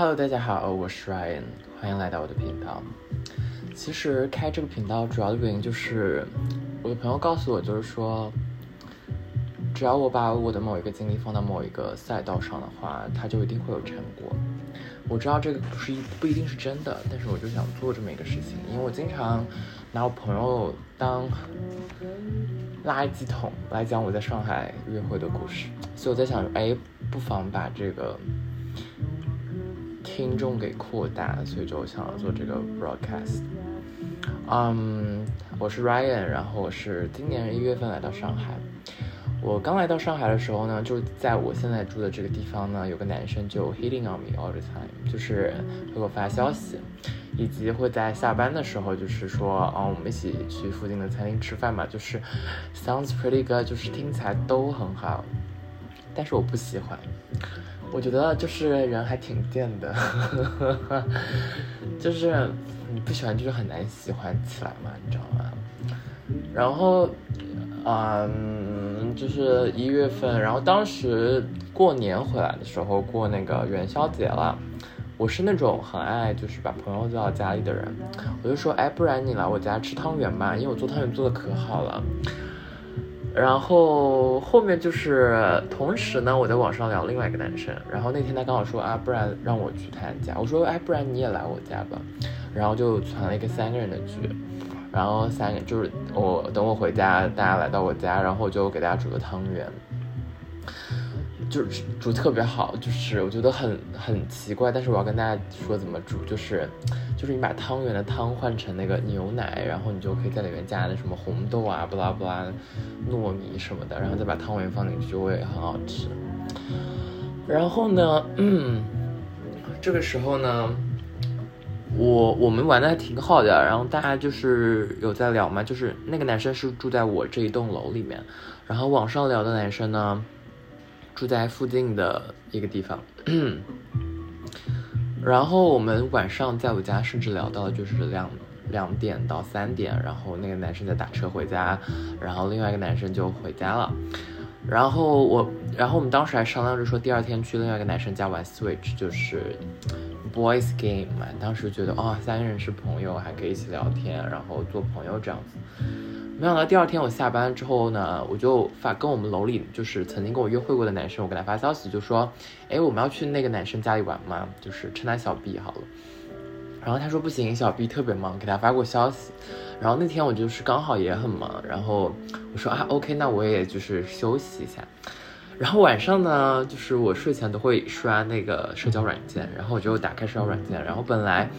Hello，大家好，我是 Ryan，欢迎来到我的频道。其实开这个频道主要的原因就是，我的朋友告诉我，就是说，只要我把我的某一个精力放到某一个赛道上的话，它就一定会有成果。我知道这个不是一不一定是真的，但是我就想做这么一个事情，因为我经常拿我朋友当垃圾桶来讲我在上海约会的故事，所以我在想，哎，不妨把这个听众给扩大，所以就想要做这个 broadcast。嗯，我是 Ryan，然后我是今年一月份来到上海。我刚来到上海的时候呢，就在我现在住的这个地方呢，有个男生就 hitting on me all the time，就是会给我发消息，以及会在下班的时候就是说，啊、我们一起去附近的餐厅吃饭嘛，就是 sounds pretty good，就是听起来都很好，但是我不喜欢。我觉得就是人还挺贱的，就是你不喜欢就是很难喜欢起来嘛，你知道吗？然后，嗯，就是一月份，然后当时过年回来的时候，过那个元宵节了。我是那种很爱就是把朋友叫到家里的人，我就说，哎，不然你来我家吃汤圆吧，因为我做汤圆做的可好了。然后后面就是同时呢，我在网上聊另外一个男生，然后那天他刚好说啊，不然让我去他家，我说哎，不然你也来我家吧，然后就传了一个三个人的局，然后三个就是我等我回家，大家来到我家，然后我就给大家煮个汤圆，就是煮特别好，就是我觉得很很奇怪，但是我要跟大家说怎么煮，就是就是你把汤圆的汤换成那个牛奶，然后你就可以在里面加那什么红豆啊、不拉不拉、糯米什么的，然后再把汤圆放进去，就会很好吃。然后呢，嗯，这个时候呢，我我们玩的还挺好的，然后大家就是有在聊嘛，就是那个男生是住在我这一栋楼里面，然后网上聊的男生呢，住在附近的一个地方。然后我们晚上在我家甚至聊到就是两两点到三点，然后那个男生在打车回家，然后另外一个男生就回家了。然后我，然后我们当时还商量着说第二天去另外一个男生家玩 Switch，就是 Boys Game 嘛。当时觉得哦，三个人是朋友，还可以一起聊天，然后做朋友这样子。没想到第二天我下班之后呢，我就发跟我们楼里就是曾经跟我约会过的男生，我给他发消息就说，哎，我们要去那个男生家里玩吗？就是称他小 B 好了。然后他说不行，小 B 特别忙，给他发过消息。然后那天我就是刚好也很忙，然后我说啊，OK，那我也就是休息一下。然后晚上呢，就是我睡前都会刷那个社交软件，然后我就打开社交软件，然后本来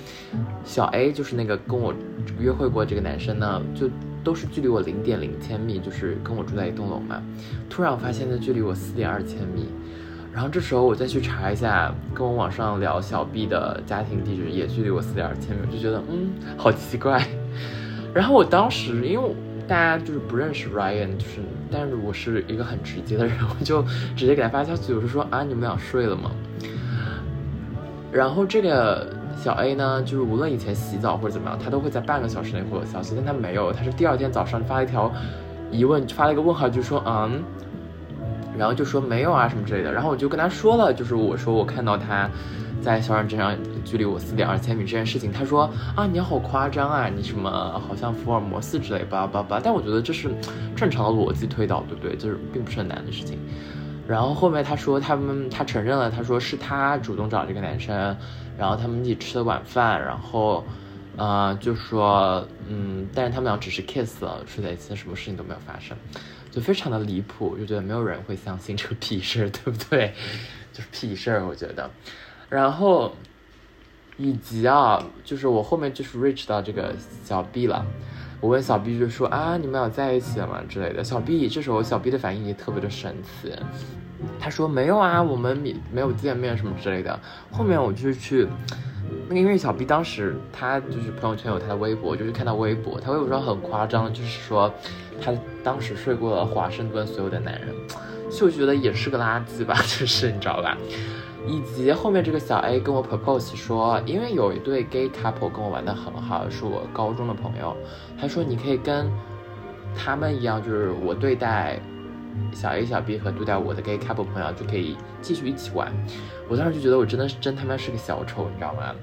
小 A 就是那个跟我约会过这个男生呢，就都是距离我零点零千米，就是跟我住在一栋楼嘛。突然发现他距离我四点二千米，然后这时候我再去查一下，跟我网上聊小 B 的家庭地址也距离我四点二千米，我就觉得嗯，好奇怪。然后我当时因为大家就是不认识 Ryan，就是但是我是一个很直接的人，我就直接给他发消息，我就说啊，你们俩睡了吗？然后这个小 A 呢，就是无论以前洗澡或者怎么样，他都会在半个小时内回我消息，但他没有，他是第二天早上发了一条疑问，发了一个问号，就说嗯，然后就说没有啊什么之类的，然后我就跟他说了，就是我说我看到他在小软件上距离我四点二千米这件事情，他说啊你好夸张啊，你什么好像福尔摩斯之类巴拉巴拉，但我觉得这是正常的逻辑推导，对不对？就是并不是很难的事情。然后后面他说他们他承认了，他说是他主动找这个男生，然后他们一起吃了晚饭，然后，呃，就说嗯，但是他们俩只是 kiss 了，睡在一起，什么事情都没有发生，就非常的离谱，就觉得没有人会相信这个屁事，对不对？就是屁事儿，我觉得。然后，以及啊，就是我后面就是 reach 到这个小 B 了。我问小 B 就说啊，你们俩在一起了吗之类的。小 B 这时候小 B 的反应也特别的神奇，他说没有啊，我们没没有见面什么之类的。后面我就去，那个因为小 B 当时他就是朋友圈有他的微博，就是看到微博，他微博上很夸张，就是说他当时睡过了华盛顿所有的男人，就觉得也是个垃圾吧，就是你知道吧？以及后面这个小 A 跟我 propose 说，因为有一对 gay couple 跟我玩的很好，是我高中的朋友，他说你可以跟他们一样，就是我对待小 A、小 B 和对待我的 gay couple 朋友就可以继续一起玩。我当时就觉得我真的是真他妈是个小丑，你知道吗？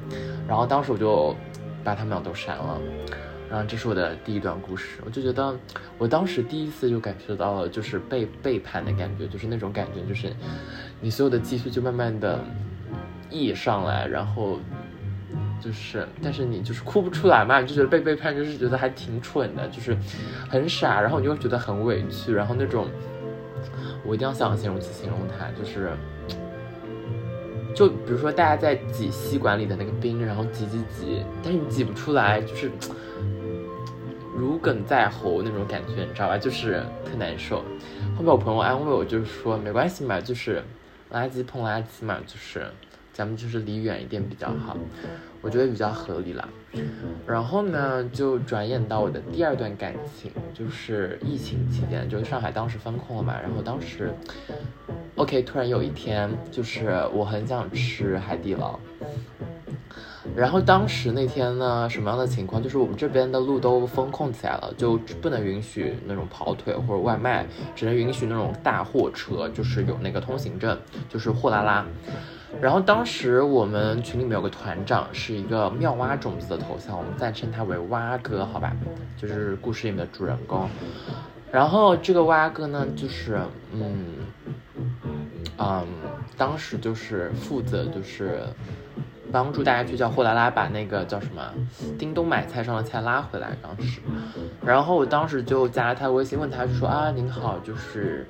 然后当时我就把他们俩都删了。然后这是我的第一段故事，我就觉得我当时第一次就感觉到了就是被背叛的感觉，就是那种感觉，就是你所有的积蓄就慢慢的溢上来，然后就是但是你就是哭不出来嘛，就觉得被背叛，就是觉得还挺蠢的，就是很傻，然后你又觉得很委屈，然后那种我一定要想形容词形容它，就是就比如说大家在挤吸管里的那个冰，然后挤挤挤，但是你挤不出来，就是。如鲠在喉那种感觉，你知道吧？就是特难受。后面我朋友安慰我，就是说没关系嘛，就是垃圾碰垃圾嘛，就是咱们就是离远一点比较好。我觉得比较合理了。然后呢，就转眼到我的第二段感情，就是疫情期间，就是上海当时封控了嘛。然后当时，OK，突然有一天，就是我很想吃海底捞。然后当时那天呢，什么样的情况？就是我们这边的路都封控起来了，就不能允许那种跑腿或者外卖，只能允许那种大货车，就是有那个通行证，就是货拉拉。然后当时我们群里面有个团长，是一个妙蛙种子的头像，我们暂称他为蛙哥，好吧？就是故事里面的主人公。然后这个蛙哥呢，就是嗯嗯，当时就是负责就是。帮助大家去叫货拉拉把那个叫什么叮咚买菜上的菜拉回来。当时，然后我当时就加了他微信，问他说啊，您好，就是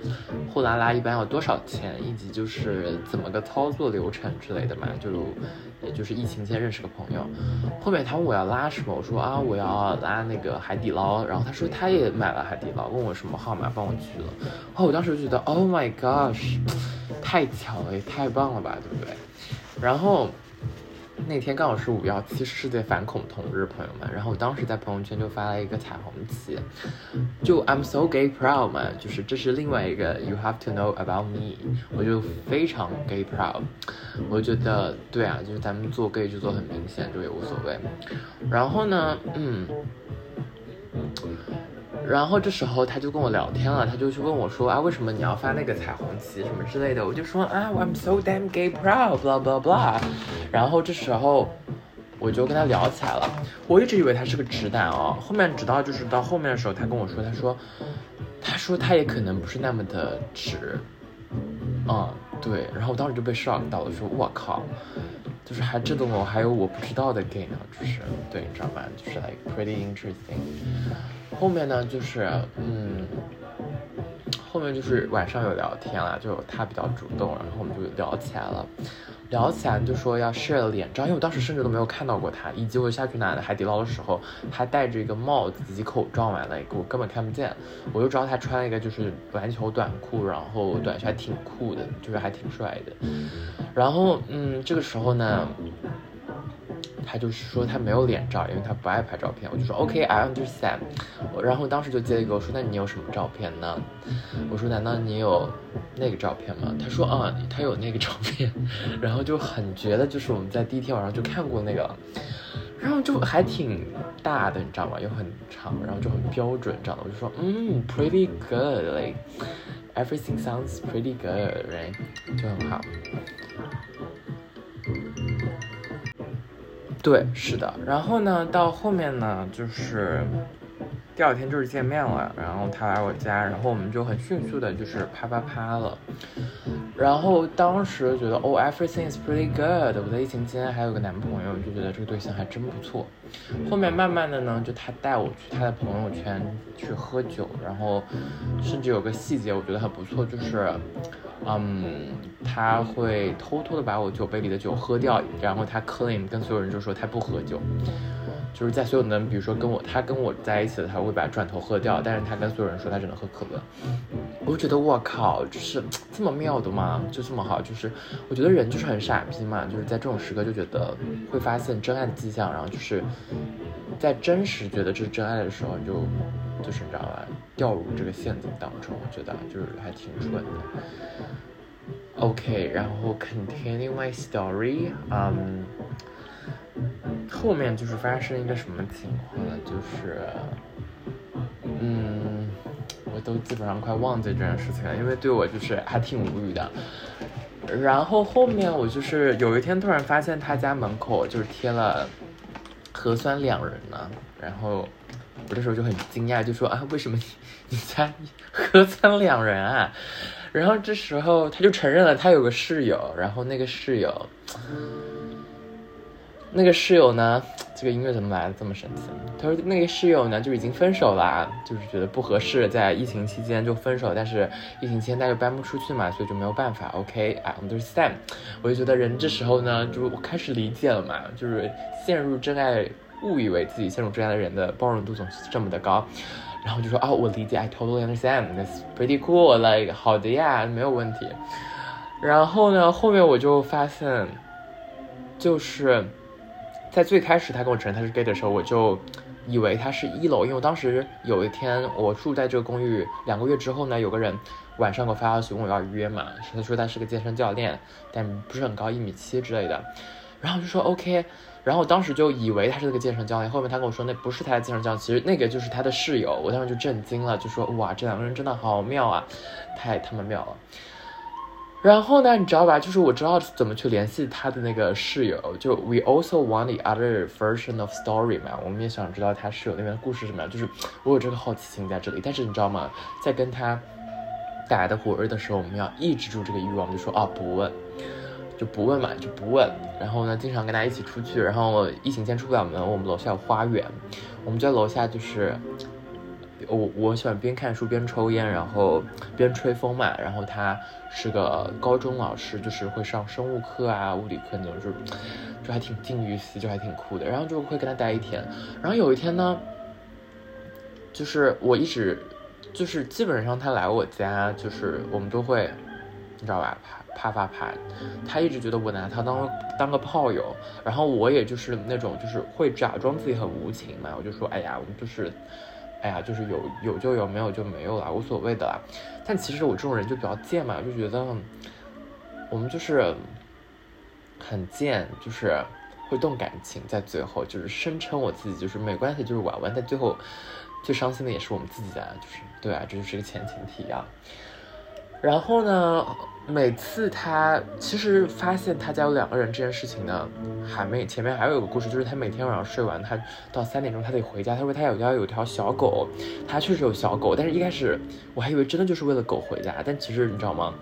货拉拉一般要多少钱，以及就是怎么个操作流程之类的嘛，就也就是疫情前认识个朋友。后面他问我要拉什么，我说啊，我要拉那个海底捞。然后他说他也买了海底捞，问我什么号码帮我取了。然后我当时就觉得，Oh my gosh，太巧了，也太棒了吧，对不对？然后。那天刚好是五幺七世界反恐同日，朋友们。然后我当时在朋友圈就发了一个彩虹旗，就 I'm so gay proud 嘛，就是这是另外一个 You have to know about me，我就非常 gay proud。我觉得对啊，就是咱们做 gay 就做很明显，就也无所谓。然后呢，嗯。然后这时候他就跟我聊天了，他就去问我说啊，为什么你要发那个彩虹旗什么之类的？我就说啊，I'm so damn gay proud，blah blah blah。然后这时候我就跟他聊起来了。我一直以为他是个直男哦，后面直到就是到后面的时候，他跟我说，他说，他说他也可能不是那么的直，嗯，对。然后我当时就被 shock 到了，说我靠，就是还这种我还有我不知道的 gay 呢，就是对，你知道吗？就是 like pretty interesting。后面呢，就是嗯，后面就是晚上有聊天了，就他比较主动，然后我们就聊起来了。聊起来就说要 share 脸照，因为我当时甚至都没有看到过他，以及我下去拿海底捞的时候，他戴着一个帽子以及口罩嘛，那个我根本看不见。我就知道他穿了一个就是篮球短裤，然后短袖还挺酷的，就是还挺帅的。然后嗯，这个时候呢。他就是说他没有脸照，因为他不爱拍照片。我就说 OK，I understand。然后当时就接了一个我说那你有什么照片呢？我说难道你有那个照片吗？他说啊，他有那个照片。然后就很觉得就是我们在第一天晚上就看过那个，然后就还挺大的，你知道吗？又很长，然后就很标准，这样的。我就说嗯，pretty good，like everything sounds pretty good，right？就很好。对，是的，然后呢，到后面呢，就是第二天就是见面了，然后他来我家，然后我们就很迅速的，就是啪啪啪了，然后当时觉得哦，everything is pretty good，我在疫情期间还有个男朋友，就觉得这个对象还真不错。后面慢慢的呢，就他带我去他的朋友圈去喝酒，然后甚至有个细节我觉得很不错，就是。嗯，他会偷偷的把我酒杯里的酒喝掉，然后他 claim 跟所有人就说他不喝酒，就是在所有能，比如说跟我他跟我在一起的，他会把转头喝掉，但是他跟所有人说他只能喝可乐。我就觉得我靠，就是这么妙的吗？就这么好？就是我觉得人就是很傻逼嘛，就是在这种时刻就觉得会发现真爱的迹象，然后就是在真实觉得这是真爱的时候，就就是你知道吧？掉入这个陷阱当中，我觉得就是还挺蠢的。OK，然后 continue my story，嗯，后面就是发生一个什么情况呢？就是，嗯，我都基本上快忘记这件事情了，因为对我就是还挺无语的。然后后面我就是有一天突然发现他家门口就是贴了核酸两人呢，然后我这时候就很惊讶，就说啊，为什么你你家核酸两人啊？然后这时候他就承认了，他有个室友，然后那个室友，那个室友呢，这个音乐怎么来的这么神奇？他说那个室友呢就已经分手了，就是觉得不合适，在疫情期间就分手，但是疫情期间他又搬不出去嘛，所以就没有办法。OK，I understand。我就觉得人这时候呢，就我开始理解了嘛，就是陷入真爱，误以为自己陷入真爱的人的包容度总是这么的高。然后就说啊，我理解，I totally understand，that's pretty cool，like 好的呀，没有问题。然后呢，后面我就发现，就是在最开始他跟我承认他是 gay 的时候，我就以为他是一楼，因为我当时有一天我住在这个公寓两个月之后呢，有个人晚上给我发消息问我要约嘛，他说他是个健身教练，但不是很高，一米七之类的，然后就说 OK。然后我当时就以为他是那个健身教练，后面他跟我说那不是他的健身教练，其实那个就是他的室友。我当时就震惊了，就说哇，这两个人真的好妙啊，太他妈妙了。然后呢，你知道吧？就是我知道怎么去联系他的那个室友，就 we also want the other version of story 嘛，我们也想知道他室友那边的故事什么样。就是我有这个好奇心在这里，但是你知道吗？在跟他打的火热的时候，我们要抑制住这个欲望，就说啊不问。就不问嘛，就不问。然后呢，经常跟他一起出去。然后疫情间出不了门，我们楼下有花园，我们家楼下就是我我喜欢边看书边抽烟，然后边吹风嘛。然后他是个高中老师，就是会上生物课啊、物理课那种，就就还挺近于死，就还挺酷的。然后就会跟他待一天。然后有一天呢，就是我一直就是基本上他来我家，就是我们都会，你知道吧？啪啪啪啪，他一直觉得我拿他当当个炮友，然后我也就是那种就是会假装自己很无情嘛，我就说哎呀，我们就是，哎呀，就是有有就有，没有就没有了，无所谓的啦。但其实我这种人就比较贱嘛，就觉得我们就是很贱，就是会动感情，在最后就是声称我自己就是没关系，就是玩玩，但最后最伤心的也是我们自己啊，就是对啊，这就是个前情提要。然后呢？每次他其实发现他家有两个人这件事情呢，还没前面还有一个故事，就是他每天晚上睡完，他到三点钟他得回家。他说他有家有条小狗，他确实有小狗，但是一开始我还以为真的就是为了狗回家，但其实你知道吗？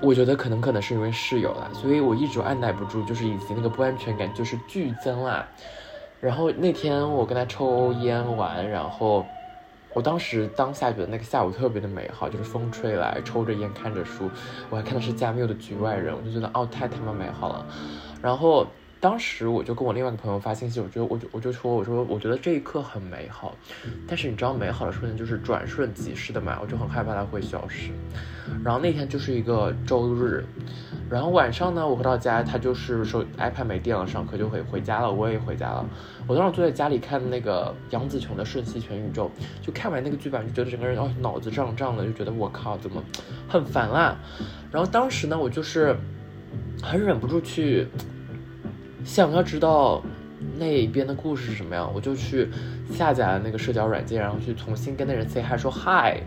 我觉得可能可能是因为室友了，所以我一直按耐不住，就是以及那个不安全感就是剧增啦。然后那天我跟他抽烟完，然后。我当时当下觉得那个下午特别的美好，就是风吹来，抽着烟看着书，我还看的是加缪的《局外人》，我就觉得哦，太他妈美好了。然后当时我就跟我另外一个朋友发信息，我觉得我就我就说我说我觉得这一刻很美好，但是你知道美好的瞬间就是转瞬即逝的嘛，我就很害怕它会消失。然后那天就是一个周日。然后晚上呢，我回到家，他就是说 iPad 没电了，上课就回回家了，我也回家了。我当时坐在家里看那个杨紫琼的《瞬息全宇宙》，就看完那个剧版，就觉得整个人哦脑子胀胀的，就觉得我靠怎么很烦啦。然后当时呢，我就是很忍不住去想要知道那边的故事是什么样，我就去下载了那个社交软件，然后去重新跟那人 say hi 说 hi，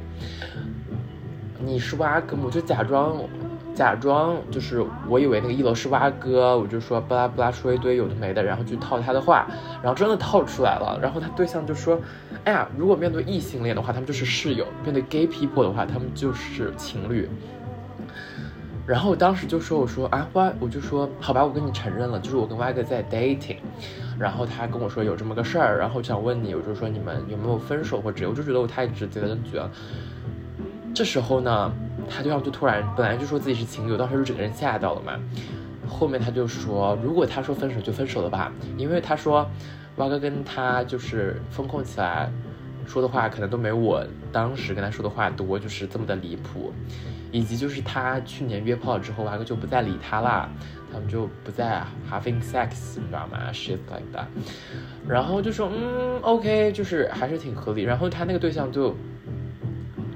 你是蛙哥吗？我就假装。假装就是我以为那个一楼是蛙哥，我就说巴拉巴拉说一堆有的没的，然后去套他的话，然后真的套出来了。然后他对象就说：“哎呀，如果面对异性恋的话，他们就是室友；面对 gay people 的话，他们就是情侣。”然后我当时就说：“我说啊蛙，我就说好吧，我跟你承认了，就是我跟蛙哥在 dating。”然后他跟我说有这么个事儿，然后想问你，我就说你们有没有分手或者？我就觉得我太直接了，觉得这时候呢。他对象就突然本来就说自己是情侣，当时就整个人吓到了嘛。后面他就说，如果他说分手就分手了吧，因为他说，蛙哥跟他就是风控起来，说的话可能都没我当时跟他说的话多，就是这么的离谱。以及就是他去年约炮之后，蛙哥就不再理他啦，他们就不再 having sex，你知道吗？Shit like that。然后就说，嗯，OK，就是还是挺合理。然后他那个对象就。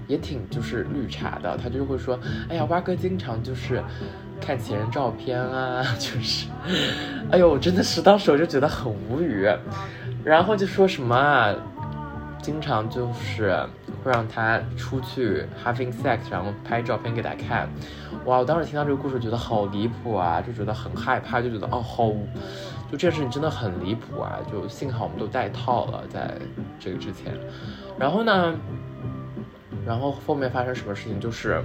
也挺就是绿茶的，他就会说，哎呀，蛙哥经常就是看前任照片啊，就是，哎呦，真的是当时我就觉得很无语，然后就说什么，啊经常就是会让他出去 having sex，然后拍照片给他看。哇，我当时听到这个故事觉得好离谱啊，就觉得很害怕，就觉得哦好，就这件事情真的很离谱啊。就幸好我们都带套了，在这个之前。然后呢，然后后面发生什么事情就是，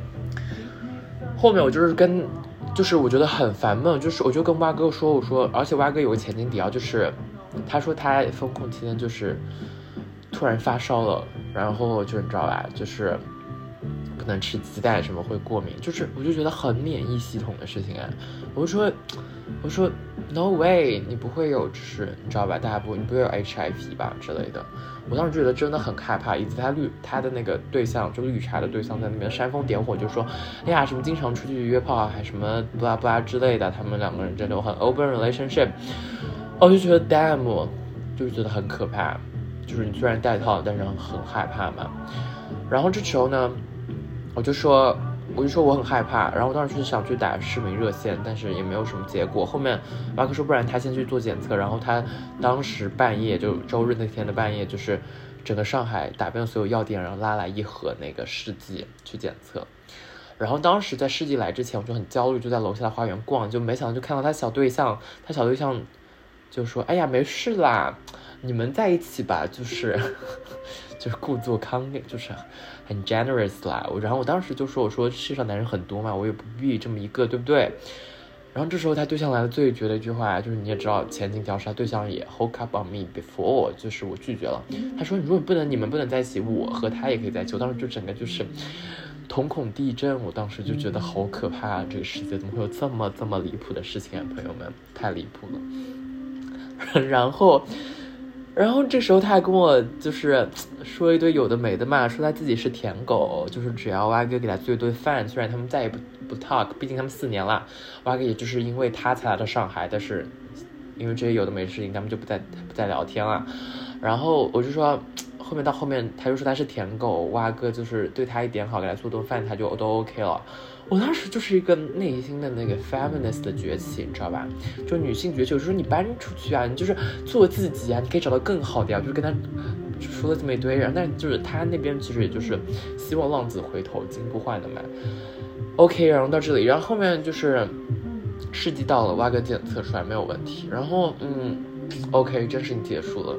后面我就是跟。就是我觉得很烦闷，就是我就跟蛙哥说，我说，而且蛙哥有个前景底啊，就是他说他封控期间就是突然发烧了，然后就你知道吧，就是不能吃鸡蛋什么会过敏，就是我就觉得很免疫系统的事情啊，我就说。我说，No way，你不会有，就是你知道吧？大家不，你不会有 HIV 吧之类的。我当时觉得真的很害怕，以及他绿他的那个对象，就绿茶的对象在那边煽风点火，就说，哎呀，什么经常出去约炮啊，还什么不拉不拉之类的。他们两个人真的很 open relationship，我就觉得 damn，就是觉得很可怕。就是你虽然戴套，但是很害怕嘛。然后这时候呢，我就说。我就说我很害怕，然后我当时是想去打市民热线，但是也没有什么结果。后面巴克说，不然他先去做检测。然后他当时半夜就周日那天的半夜，就是整个上海打遍所有药店，然后拉来一盒那个试剂去检测。然后当时在试剂来之前，我就很焦虑，就在楼下的花园逛，就没想到就看到他小对象，他小对象就说：“哎呀，没事啦，你们在一起吧。”就是。就是故作康，就是很 generous 啦。然后我当时就说：“我说世上男人很多嘛，我也不必这么一个，对不对？”然后这时候他对象来了最绝的一句话，就是你也知道前景调查对象也 hook up on me before，就是我拒绝了。他说：“如果不能你们不能在一起，我和他也可以在一起。”我当时就整个就是瞳孔地震，我当时就觉得好可怕啊，这个世界怎么会有这么这么离谱的事情啊，朋友们，太离谱了。然后。然后这时候他还跟我就是说一堆有的没的嘛，说他自己是舔狗，就是只要蛙哥给他做一顿饭，虽然他们再也不不 talk，毕竟他们四年了，蛙哥也就是因为他才来到上海，但是因为这些有的没的事情，他们就不再不再聊天了。然后我就说，后面到后面他就说他是舔狗，蛙哥就是对他一点好，给他做顿饭他就都 OK 了。我当时就是一个内心的那个 feminist 的崛起，你知道吧？就女性崛起，我就说你搬出去啊，你就是做自己啊，你可以找到更好的呀。就是跟他说了这么一堆，然后但就是他那边其实也就是希望浪子回头金不换的嘛。OK，然后到这里，然后后面就是试剂到了，挖个检测出来没有问题，然后嗯，OK，这事情结束了。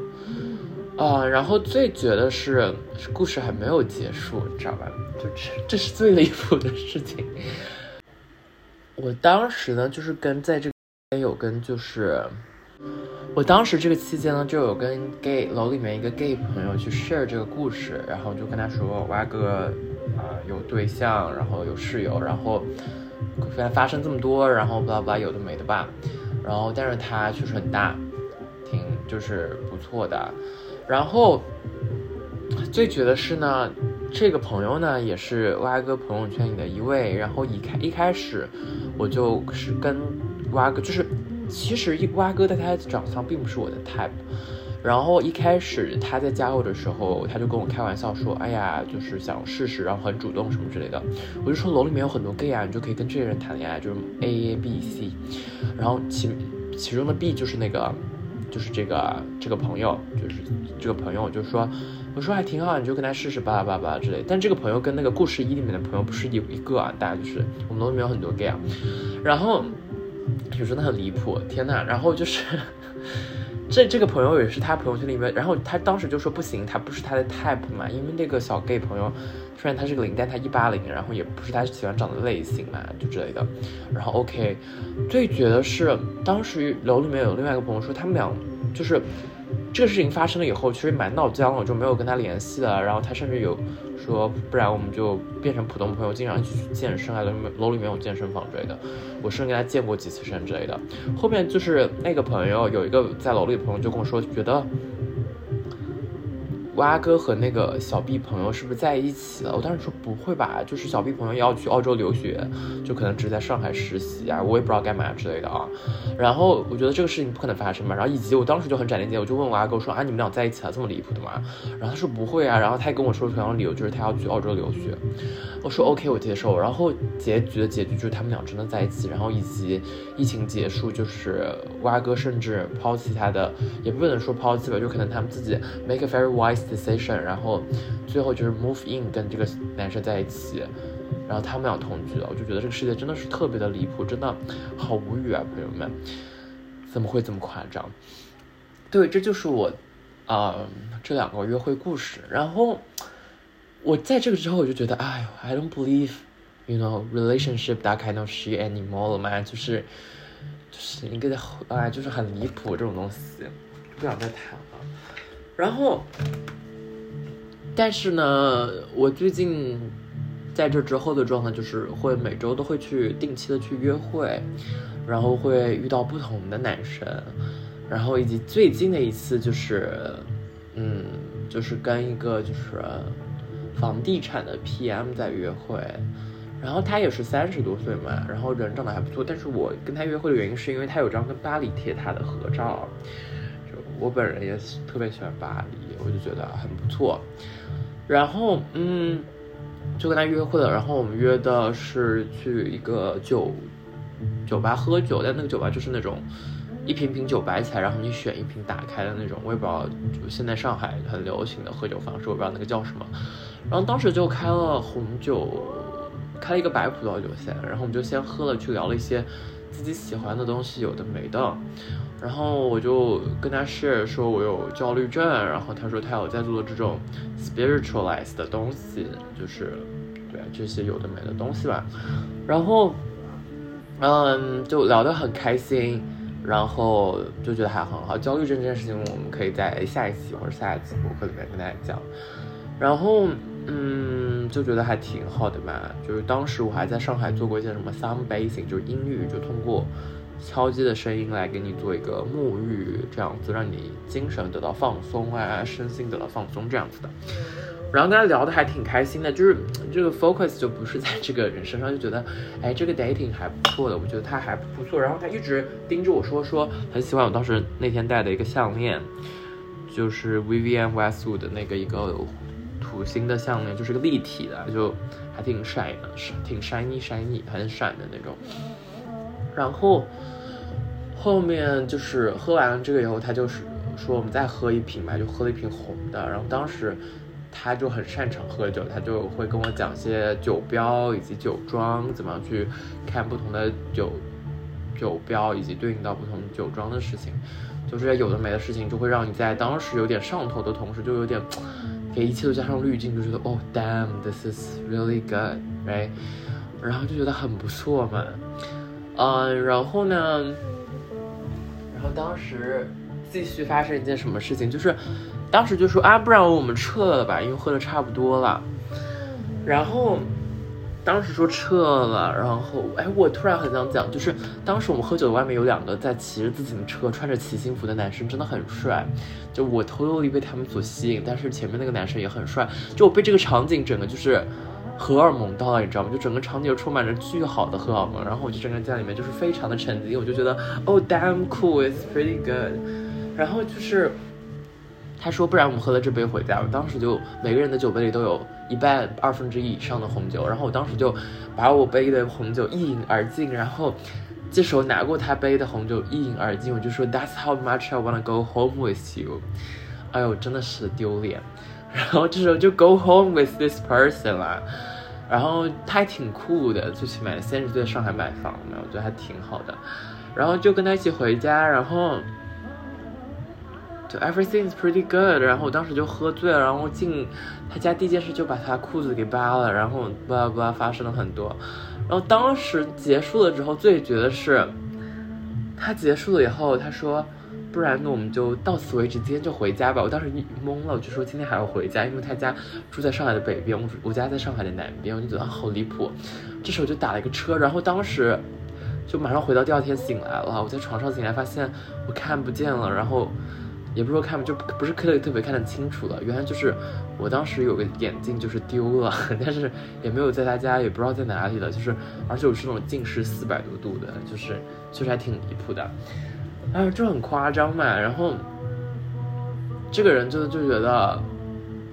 啊，然后最绝的是故事还没有结束，你知道吧？就这，这是最离谱的事情。我当时呢，就是跟在这边有跟，就是我当时这个期间呢，就有跟 gay 楼里面一个 gay 朋友去 share 这个故事，然后就跟他说，我阿哥啊有对象，然后有室友，然后虽然发生这么多，然后巴拉巴拉有的没的吧，然后但是他确实很大，挺就是不错的。然后最绝的是呢，这个朋友呢也是蛙哥朋友圈里的一位。然后一开一开始，我就是跟蛙哥，就是其实一蛙哥的他的长相并不是我的 type。然后一开始他在加我的时候，他就跟我开玩笑说：“哎呀，就是想试试，然后很主动什么之类的。”我就说楼里面有很多 gay 啊，你就可以跟这些人谈恋爱，就是 A A B C。然后其其中的 B 就是那个。就是这个这个朋友，就是这个朋友，就说，我说还挺好，你就跟他试试巴拉巴拉之类。但这个朋友跟那个故事一里面的朋友不是一一个啊，大家就是我们楼里面有很多 gay 啊。然后就真的很离谱，天呐，然后就是这这个朋友也是他朋友圈里面，然后他当时就说不行，他不是他的 type 嘛，因为那个小 gay 朋友。虽然他是个零，但他一八零，然后也不是他喜欢长的类型嘛，就之类的。然后 OK，最绝的是当时楼里面有另外一个朋友说，他们俩就是这个事情发生了以后，其实蛮闹僵了，就没有跟他联系了。然后他甚至有说，不然我们就变成普通朋友，经常去健身啊，楼里面楼里面有健身房之类的。我甚至跟他见过几次身之类的。后面就是那个朋友有一个在楼里的朋友就跟我说，觉得。蛙哥和那个小 B 朋友是不是在一起了？我当时说不会吧，就是小 B 朋友要去澳洲留学，就可能只是在上海实习啊，我也不知道干嘛之类的啊。然后我觉得这个事情不可能发生嘛。然后以及我当时就很斩钉截铁，我就问我阿哥说啊，你们俩在一起了，这么离谱的吗？然后他说不会啊。然后他还跟我说同样理由，就是他要去澳洲留学。我说 OK，我接受。然后结局的结局就是他们俩真的在一起。然后以及疫情结束，就是蛙哥甚至抛弃他的，也不能说抛弃吧，就可能他们自己 make a very wise。decision，然后最后就是 move in 跟这个男生在一起，然后他们俩同居了，我就觉得这个世界真的是特别的离谱，真的好无语啊，朋友们，怎么会这么夸张？对，这就是我啊这两个约会故事，然后我在这个之后我就觉得，哎，I don't believe you know relationship that kind of shit anymore 了嘛，就是就是一个哎，就是很离谱这种东西，不想再谈了。然后，但是呢，我最近在这之后的状态就是会每周都会去定期的去约会，然后会遇到不同的男生，然后以及最近的一次就是，嗯，就是跟一个就是房地产的 PM 在约会，然后他也是三十多岁嘛，然后人长得还不错，但是我跟他约会的原因是因为他有张跟巴黎铁塔的合照。我本人也特别喜欢巴黎，我就觉得很不错。然后，嗯，就跟他约会了。然后我们约的是去一个酒酒吧喝酒，但那个酒吧就是那种一瓶瓶酒摆起来，然后你选一瓶打开的那种。我也不知道，就现在上海很流行的喝酒方式，我不知道那个叫什么。然后当时就开了红酒，开了一个白葡萄酒先，然后我们就先喝了，去聊了一些自己喜欢的东西，有的没的。然后我就跟他 share 说，我有焦虑症。然后他说他有在做这种 spiritualize 的东西，就是对这些有的没的东西吧。然后，嗯，就聊得很开心，然后就觉得还很好。焦虑症这件事情，我们可以在下一期或者下一期博客里面跟大家讲。然后，嗯，就觉得还挺好的嘛。就是当时我还在上海做过一些什么 sound basing，就是英语，就通过。敲击的声音来给你做一个沐浴，这样子让你精神得到放松啊，身心得到放松这样子的。然后跟他聊的还挺开心的，就是这个 focus 就不是在这个人身上，就觉得哎，这个 dating 还不错的，我觉得他还不错。然后他一直盯着我说说很喜欢我当时那天戴的一个项链，就是 Vivienne Westwood 的那个一个土星的项链，就是个立体的，就还挺闪的，挺 shiny shiny 很闪的那种。然后后面就是喝完了这个以后，他就是说我们再喝一瓶吧，就喝了一瓶红的。然后当时他就很擅长喝酒，他就会跟我讲些酒标以及酒庄怎么样去看不同的酒酒标以及对应到不同酒庄的事情，就是有的没的事情，就会让你在当时有点上头的同时，就有点给一切都加上滤镜，就觉得哦，damn，this is really good，right？然后就觉得很不错嘛。嗯，然后呢？然后当时继续发生一件什么事情，就是当时就说啊，不然我们撤了吧，因为喝的差不多了。然后当时说撤了，然后哎，我突然很想讲，就是当时我们喝酒的，外面有两个在骑着自行车、穿着骑行服的男生，真的很帅。就我偷偷地被他们所吸引，但是前面那个男生也很帅。就我被这个场景整个就是。荷尔蒙到了，你知道吗？就整个场景充满着巨好的荷尔蒙，然后我就整个在里面就是非常的沉浸，我就觉得，Oh，damn cool，it's pretty good。然后就是他说，不然我们喝了这杯回家。我当时就每个人的酒杯里都有一半二分之一以上的红酒，然后我当时就把我杯的红酒一饮而尽，然后这时候拿过他杯的红酒一饮而尽，我就说 That's how much I wanna go home with you。哎呦，真的是丢脸。然后这时候就 go home with this person 啦，然后他还挺酷的，最起码三十岁在上海买房嘛，我觉得还挺好的。然后就跟他一起回家，然后就 everything is pretty good。然后我当时就喝醉了，然后进他家第一件事就把他裤子给扒了，然后叭叭发生了很多。然后当时结束了之后，最绝的是他结束了以后，他说。不然呢，我们就到此为止，今天就回家吧。我当时懵了，我就说今天还要回家，因为他家住在上海的北边，我我家在上海的南边，我就觉得好离谱。这时候就打了一个车，然后当时就马上回到第二天醒来了。我在床上醒来，发现我看不见了，然后也不是说看不就不是特别特别看得清楚了。原来就是我当时有个眼镜就是丢了，但是也没有在他家，也不知道在哪里了。就是而且我是那种近视四百多度的，就是确实还挺离谱的。哎，就很夸张嘛。然后，这个人就就觉得，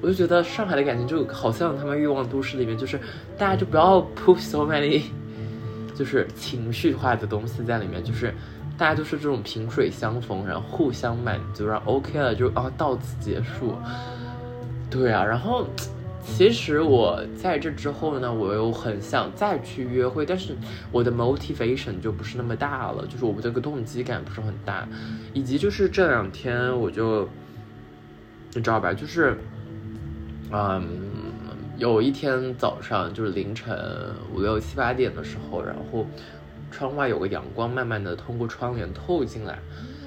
我就觉得上海的感情就好像他们欲望都市里面，就是大家就不要 put so many，就是情绪化的东西在里面，就是大家都是这种萍水相逢，然后互相满足，然后 OK 了就啊到此结束。对啊，然后其实我在这之后呢，我又很想再去约会，但是我的 motivation 就不是那么大了，就是我这个动机感不是很大，以及就是这两天我就你知道吧，就是嗯，有一天早上就是凌晨五六七八点的时候，然后窗外有个阳光慢慢的通过窗帘透进来。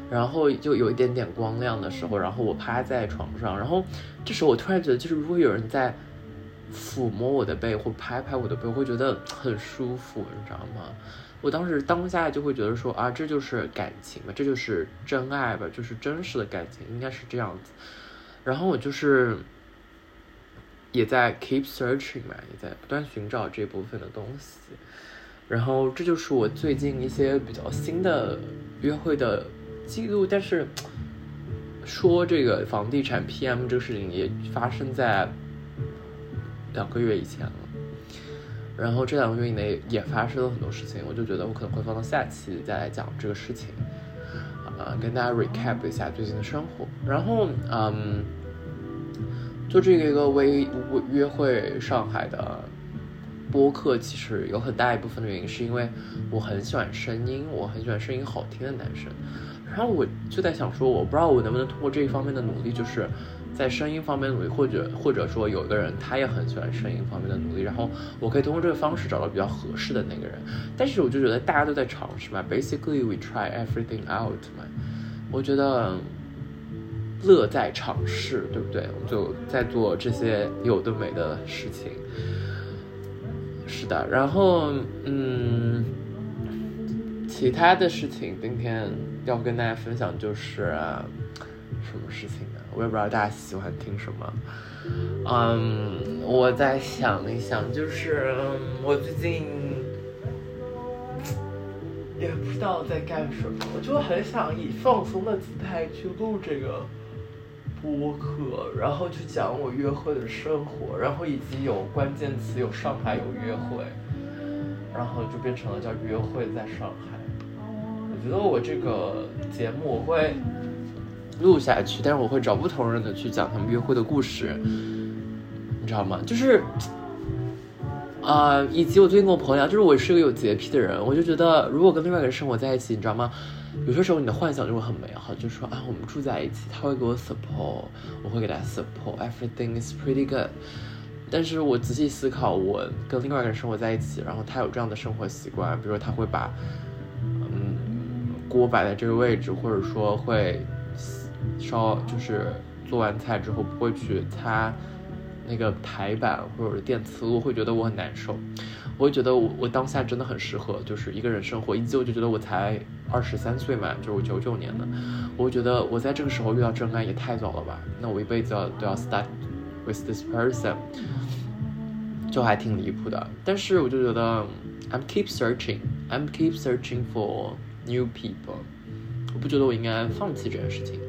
然后就有一点点光亮的时候，然后我趴在床上，然后这时候我突然觉得，就是如果有人在抚摸我的背或拍拍我的背，我会觉得很舒服，你知道吗？我当时当下就会觉得说啊，这就是感情吧，这就是真爱吧，就是真实的感情，应该是这样子。然后我就是也在 keep searching 嘛，也在不断寻找这部分的东西。然后这就是我最近一些比较新的约会的。记录，但是说这个房地产 PM 这个事情也发生在两个月以前了，然后这两个月以内也发生了很多事情，我就觉得我可能会放到下期再来讲这个事情，啊，跟大家 recap 一下最近的生活，然后嗯，做这个一个微约会上海的播客，其实有很大一部分的原因是因为我很喜欢声音，我很喜欢声音好听的男生。然后我就在想说，我不知道我能不能通过这一方面的努力，就是在声音方面努力，或者或者说有一个人他也很喜欢声音方面的努力，然后我可以通过这个方式找到比较合适的那个人。但是我就觉得大家都在尝试嘛，basically we try everything out 嘛。我觉得乐在尝试，对不对？我们就在做这些有的没的事情。是的，然后嗯。其他的事情，今天要跟大家分享就是什么事情呢？我也不知道大家喜欢听什么。嗯，我再想一想，就是我最近也不知道在干什么，我就很想以放松的姿态去录这个播客，然后去讲我约会的生活，然后以及有关键词有上海有约会，然后就变成了叫约会在上海。我觉得我这个节目我会录下去，但是我会找不同人的去讲他们约会的故事，你知道吗？就是，啊，以及我最近跟我朋友聊，就是我是个有洁癖的人，我就觉得如果跟另外一个人生活在一起，你知道吗？有些时候你的幻想就会很美好，就说啊，我们住在一起，他会给我 support，我会给他 support，everything is pretty good。但是我仔细思考，我跟另外一个人生活在一起，然后他有这样的生活习惯，比如说他会把嗯。锅摆在这个位置，或者说会烧，就是做完菜之后不会去擦那个台板或者电磁炉，会觉得我很难受。我会觉得我我当下真的很适合，就是一个人生活。以及我就觉得我才二十三岁嘛，就是我九九年的，我觉得我在这个时候遇到真爱也太早了吧？那我一辈子要都要 start with this person，就还挺离谱的。但是我就觉得 I'm keep searching，I'm keep searching for。New people，不觉得我应该放弃这件事情。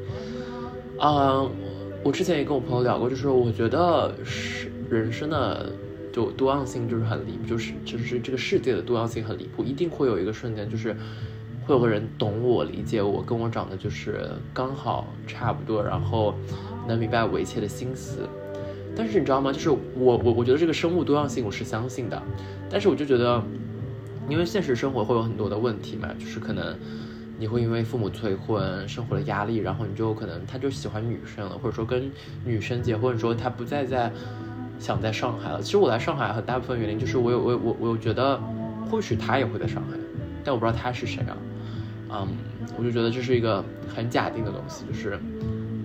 啊，我之前也跟我朋友聊过，就是我觉得是人生的就多样性就是很离谱，就是就是这个世界的多样性很离谱，一定会有一个瞬间，就是会有个人懂我、理解我，跟我长得就是刚好差不多，然后能明白我一切的心思。但是你知道吗？就是我我我觉得这个生物多样性我是相信的，但是我就觉得。因为现实生活会有很多的问题嘛，就是可能你会因为父母催婚、生活的压力，然后你就可能他就喜欢女生了，或者说跟女生结婚，说他不再在想在上海了。其实我来上海很大部分原因就是我有我我我觉得或许他也会在上海，但我不知道他是谁啊。嗯，我就觉得这是一个很假定的东西，就是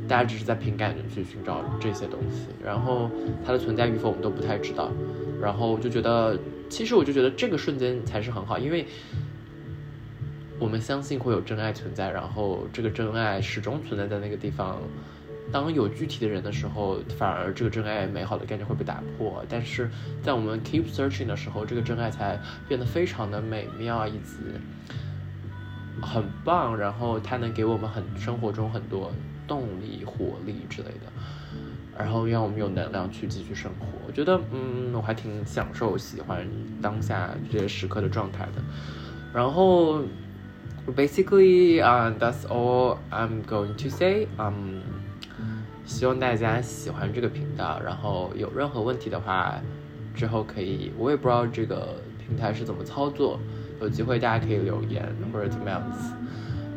大家只是在凭感觉去寻找这些东西，然后它的存在与否我们都不太知道，然后我就觉得。其实我就觉得这个瞬间才是很好，因为我们相信会有真爱存在，然后这个真爱始终存在在那个地方。当有具体的人的时候，反而这个真爱美好的概念会被打破。但是在我们 keep searching 的时候，这个真爱才变得非常的美妙以及很棒，然后它能给我们很生活中很多动力、活力之类的。然后让我们有能量去继续生活，我觉得，嗯，我还挺享受、喜欢当下这些时刻的状态的。然后，basically，啊，that's all I'm going to say。嗯，希望大家喜欢这个频道，然后有任何问题的话，之后可以，我也不知道这个平台是怎么操作，有机会大家可以留言或者怎么样子。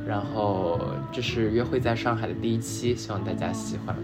然后这是约会在上海的第一期，希望大家喜欢。